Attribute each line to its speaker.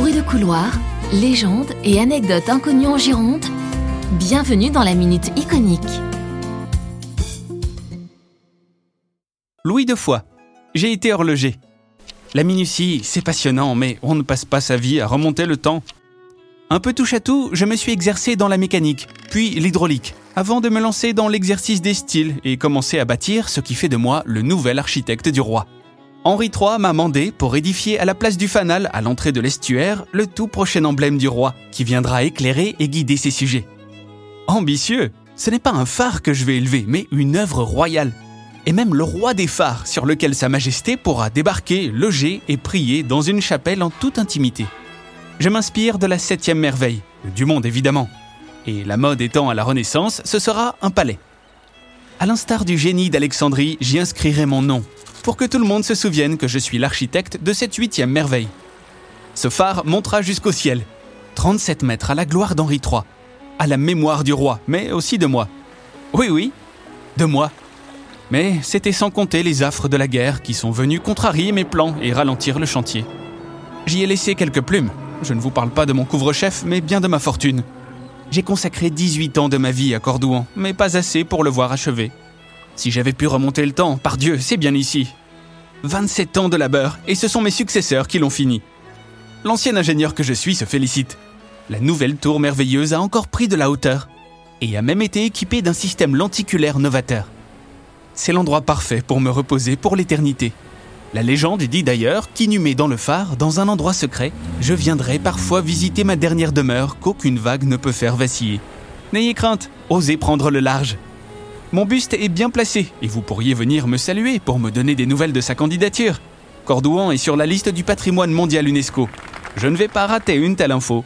Speaker 1: Bruits de couloir, légendes et anecdotes inconnues en Gironde, bienvenue dans la Minute Iconique.
Speaker 2: Louis de Foix. J'ai été horloger. La minutie, c'est passionnant, mais on ne passe pas sa vie à remonter le temps. Un peu touche à tout, je me suis exercé dans la mécanique, puis l'hydraulique, avant de me lancer dans l'exercice des styles et commencer à bâtir ce qui fait de moi le nouvel architecte du roi. Henri III m'a mandé pour édifier à la place du fanal, à l'entrée de l'estuaire, le tout prochain emblème du roi, qui viendra éclairer et guider ses sujets. Ambitieux Ce n'est pas un phare que je vais élever, mais une œuvre royale. Et même le roi des phares, sur lequel Sa Majesté pourra débarquer, loger et prier dans une chapelle en toute intimité. Je m'inspire de la septième merveille, du monde évidemment. Et la mode étant à la Renaissance, ce sera un palais. À l'instar du génie d'Alexandrie, j'y inscrirai mon nom, pour que tout le monde se souvienne que je suis l'architecte de cette huitième merveille. Ce phare montera jusqu'au ciel, 37 mètres à la gloire d'Henri III, à la mémoire du roi, mais aussi de moi. Oui, oui, de moi. Mais c'était sans compter les affres de la guerre qui sont venus contrarier mes plans et ralentir le chantier. J'y ai laissé quelques plumes, je ne vous parle pas de mon couvre-chef, mais bien de ma fortune. J'ai consacré 18 ans de ma vie à Cordouan, mais pas assez pour le voir achevé. Si j'avais pu remonter le temps, par Dieu, c'est bien ici. 27 ans de labeur, et ce sont mes successeurs qui l'ont fini. L'ancien ingénieur que je suis se félicite. La nouvelle tour merveilleuse a encore pris de la hauteur, et a même été équipée d'un système lenticulaire novateur. C'est l'endroit parfait pour me reposer pour l'éternité. La légende dit d'ailleurs qu'inhumé dans le phare, dans un endroit secret, je viendrai parfois visiter ma dernière demeure qu'aucune vague ne peut faire vaciller. N'ayez crainte, osez prendre le large. Mon buste est bien placé et vous pourriez venir me saluer pour me donner des nouvelles de sa candidature. Cordouan est sur la liste du patrimoine mondial UNESCO. Je ne vais pas rater une telle info.